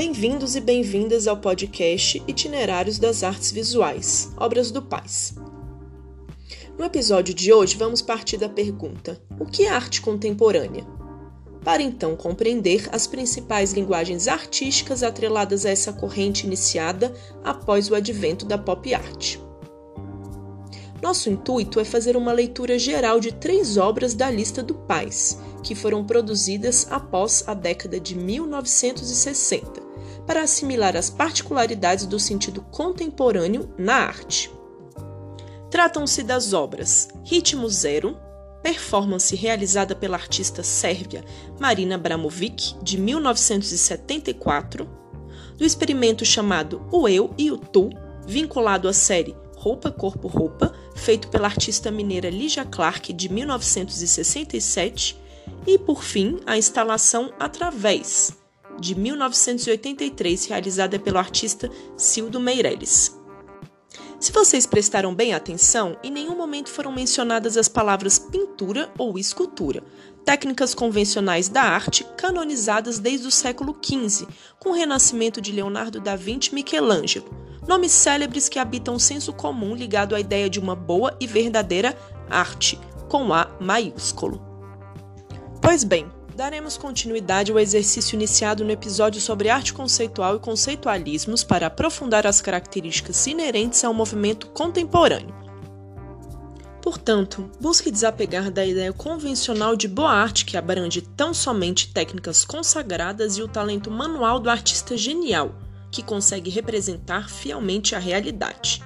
Bem-vindos e bem-vindas ao podcast Itinerários das Artes Visuais, Obras do Paz. No episódio de hoje, vamos partir da pergunta: o que é arte contemporânea? Para então compreender as principais linguagens artísticas atreladas a essa corrente iniciada após o advento da pop art. Nosso intuito é fazer uma leitura geral de três obras da lista do Paz, que foram produzidas após a década de 1960, para assimilar as particularidades do sentido contemporâneo na arte. Tratam-se das obras Ritmo Zero, performance realizada pela artista sérvia Marina Abramovic, de 1974, do experimento chamado O Eu e o Tu, vinculado à série Roupa, Corpo, Roupa, feito pela artista mineira Ligia Clark, de 1967, e, por fim, a instalação Através, de 1983, realizada pelo artista Cildo Meirelles. Se vocês prestaram bem atenção, em nenhum momento foram mencionadas as palavras pintura ou escultura, técnicas convencionais da arte canonizadas desde o século XV, com o renascimento de Leonardo da Vinci e Michelangelo, nomes célebres que habitam o senso comum ligado à ideia de uma boa e verdadeira arte, com A maiúsculo. Pois bem, daremos continuidade ao exercício iniciado no episódio sobre arte conceitual e conceitualismos para aprofundar as características inerentes ao movimento contemporâneo. Portanto, busque desapegar da ideia convencional de boa arte que abrange tão somente técnicas consagradas e o talento manual do artista genial, que consegue representar fielmente a realidade.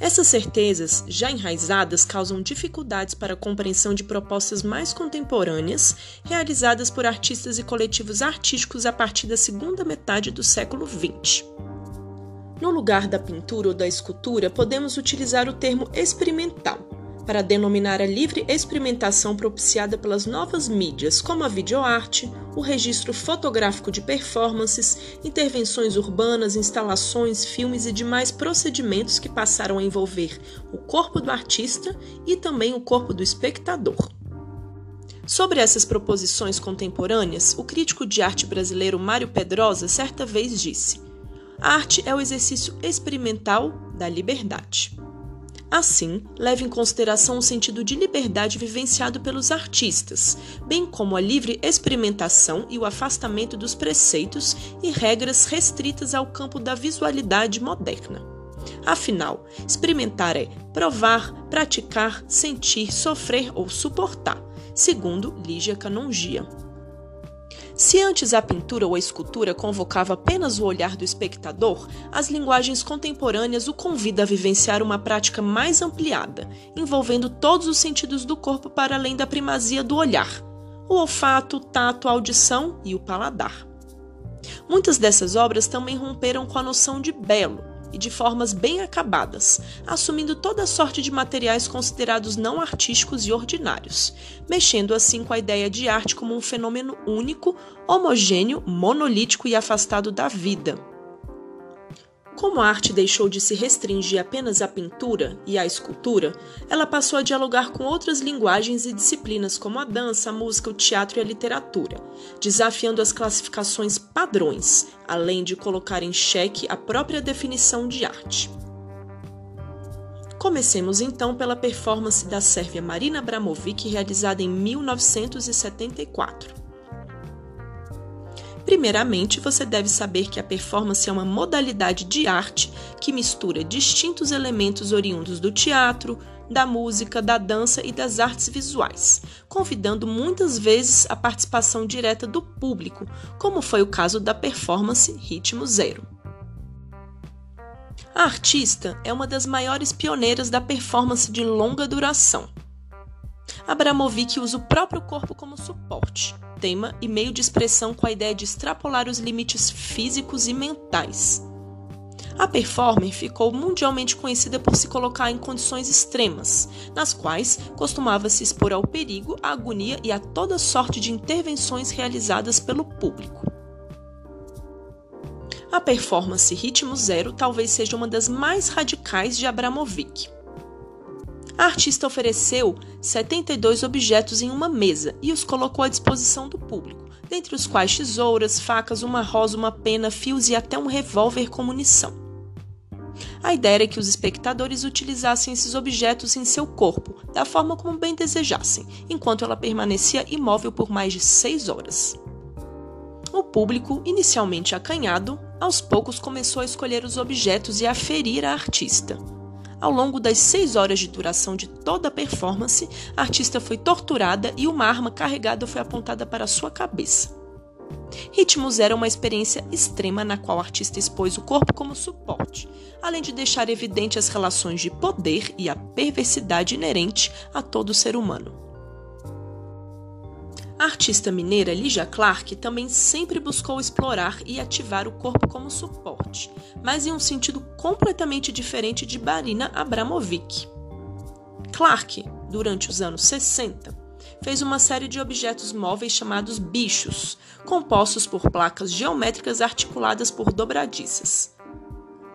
Essas certezas, já enraizadas, causam dificuldades para a compreensão de propostas mais contemporâneas realizadas por artistas e coletivos artísticos a partir da segunda metade do século XX. No lugar da pintura ou da escultura, podemos utilizar o termo experimental para denominar a livre experimentação propiciada pelas novas mídias, como a videoarte, o registro fotográfico de performances, intervenções urbanas, instalações, filmes e demais procedimentos que passaram a envolver o corpo do artista e também o corpo do espectador. Sobre essas proposições contemporâneas, o crítico de arte brasileiro Mário Pedrosa certa vez disse: A arte é o exercício experimental da liberdade. Assim, leva em consideração o sentido de liberdade vivenciado pelos artistas, bem como a livre experimentação e o afastamento dos preceitos e regras restritas ao campo da visualidade moderna. Afinal, experimentar é provar, praticar, sentir, sofrer ou suportar, segundo Lígia Canongia. Se antes a pintura ou a escultura convocava apenas o olhar do espectador, as linguagens contemporâneas o convidam a vivenciar uma prática mais ampliada, envolvendo todos os sentidos do corpo para além da primazia do olhar: o olfato, o tato, a audição e o paladar. Muitas dessas obras também romperam com a noção de belo, e de formas bem acabadas, assumindo toda sorte de materiais considerados não artísticos e ordinários, mexendo assim com a ideia de arte como um fenômeno único, homogêneo, monolítico e afastado da vida. Como a arte deixou de se restringir apenas à pintura e à escultura, ela passou a dialogar com outras linguagens e disciplinas como a dança, a música, o teatro e a literatura, desafiando as classificações padrões, além de colocar em xeque a própria definição de arte. Comecemos então pela performance da sérvia Marina Abramovic realizada em 1974. Primeiramente, você deve saber que a performance é uma modalidade de arte que mistura distintos elementos oriundos do teatro, da música, da dança e das artes visuais, convidando muitas vezes a participação direta do público, como foi o caso da performance Ritmo Zero. A artista é uma das maiores pioneiras da performance de longa duração. Abramovic usa o próprio corpo como suporte, tema e meio de expressão com a ideia de extrapolar os limites físicos e mentais. A performer ficou mundialmente conhecida por se colocar em condições extremas, nas quais costumava se expor ao perigo, à agonia e a toda sorte de intervenções realizadas pelo público. A performance Ritmo Zero talvez seja uma das mais radicais de Abramovic. A artista ofereceu 72 objetos em uma mesa e os colocou à disposição do público, dentre os quais tesouras, facas, uma rosa, uma pena, fios e até um revólver com munição. A ideia era que os espectadores utilizassem esses objetos em seu corpo, da forma como bem desejassem, enquanto ela permanecia imóvel por mais de seis horas. O público, inicialmente acanhado, aos poucos começou a escolher os objetos e a ferir a artista. Ao longo das seis horas de duração de toda a performance, a artista foi torturada e uma arma carregada foi apontada para sua cabeça. Ritmos era uma experiência extrema na qual o artista expôs o corpo como suporte, além de deixar evidente as relações de poder e a perversidade inerente a todo ser humano. A artista mineira Lígia Clark também sempre buscou explorar e ativar o corpo como suporte, mas em um sentido completamente diferente de Barina Abramovic. Clark, durante os anos 60, fez uma série de objetos móveis chamados bichos, compostos por placas geométricas articuladas por dobradiças.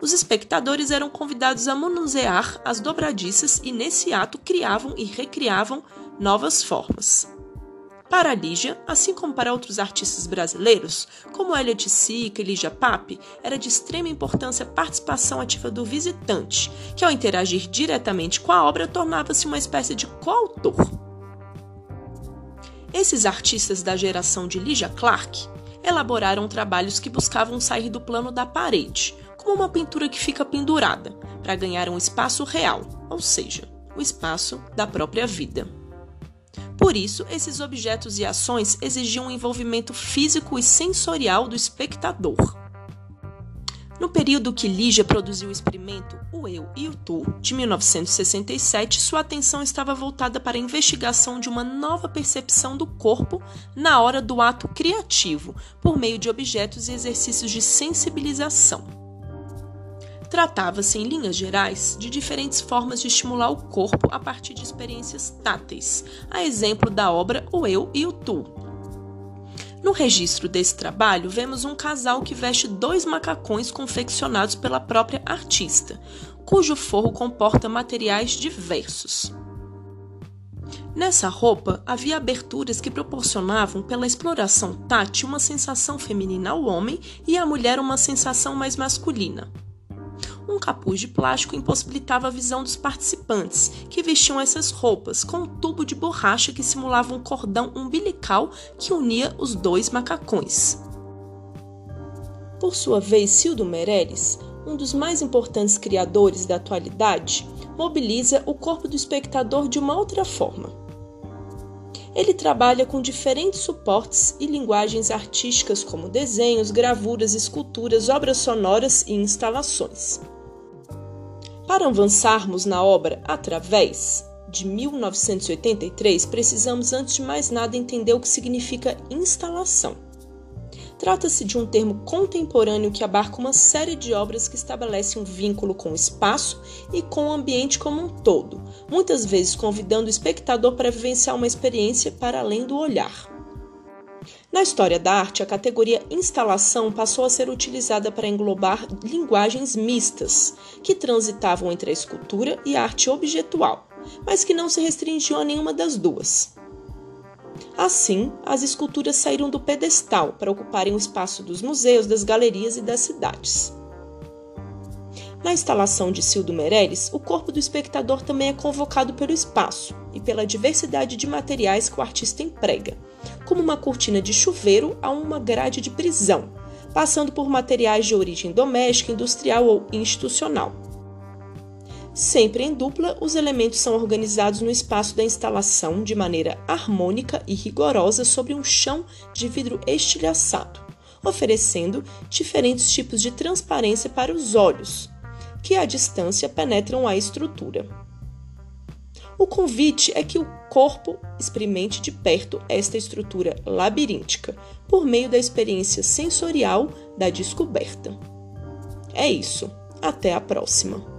Os espectadores eram convidados a manusear as dobradiças e, nesse ato, criavam e recriavam novas formas. Para Lígia, assim como para outros artistas brasileiros, como Elliot Sica e Lígia Pape, era de extrema importância a participação ativa do visitante, que ao interagir diretamente com a obra tornava-se uma espécie de coautor. Esses artistas da geração de Lígia Clark elaboraram trabalhos que buscavam sair do plano da parede, como uma pintura que fica pendurada, para ganhar um espaço real, ou seja, o espaço da própria vida. Por isso, esses objetos e ações exigiam um envolvimento físico e sensorial do espectador. No período que Lígia produziu o experimento O Eu e o Tu, de 1967, sua atenção estava voltada para a investigação de uma nova percepção do corpo na hora do ato criativo, por meio de objetos e exercícios de sensibilização. Tratava-se, em linhas gerais, de diferentes formas de estimular o corpo a partir de experiências táteis, a exemplo da obra O Eu e o Tu. No registro desse trabalho, vemos um casal que veste dois macacões confeccionados pela própria artista, cujo forro comporta materiais diversos. Nessa roupa havia aberturas que proporcionavam, pela exploração tátil, uma sensação feminina ao homem e à mulher uma sensação mais masculina. Um capuz de plástico impossibilitava a visão dos participantes, que vestiam essas roupas, com um tubo de borracha que simulava um cordão umbilical que unia os dois macacões. Por sua vez, Cildo Meirelles, um dos mais importantes criadores da atualidade, mobiliza o corpo do espectador de uma outra forma. Ele trabalha com diferentes suportes e linguagens artísticas como desenhos, gravuras, esculturas, obras sonoras e instalações. Para avançarmos na obra Através, de 1983, precisamos antes de mais nada entender o que significa instalação. Trata-se de um termo contemporâneo que abarca uma série de obras que estabelecem um vínculo com o espaço e com o ambiente como um todo, muitas vezes convidando o espectador para vivenciar uma experiência para além do olhar. Na história da arte, a categoria instalação passou a ser utilizada para englobar linguagens mistas, que transitavam entre a escultura e a arte objetual, mas que não se restringiam a nenhuma das duas. Assim, as esculturas saíram do pedestal para ocuparem o espaço dos museus, das galerias e das cidades. Na instalação de Cildo Meirelles, o corpo do espectador também é convocado pelo espaço e pela diversidade de materiais que o artista emprega, como uma cortina de chuveiro a uma grade de prisão, passando por materiais de origem doméstica, industrial ou institucional. Sempre em dupla, os elementos são organizados no espaço da instalação de maneira harmônica e rigorosa sobre um chão de vidro estilhaçado, oferecendo diferentes tipos de transparência para os olhos, que à distância penetram a estrutura. O convite é que o corpo experimente de perto esta estrutura labiríntica por meio da experiência sensorial da descoberta. É isso. Até a próxima!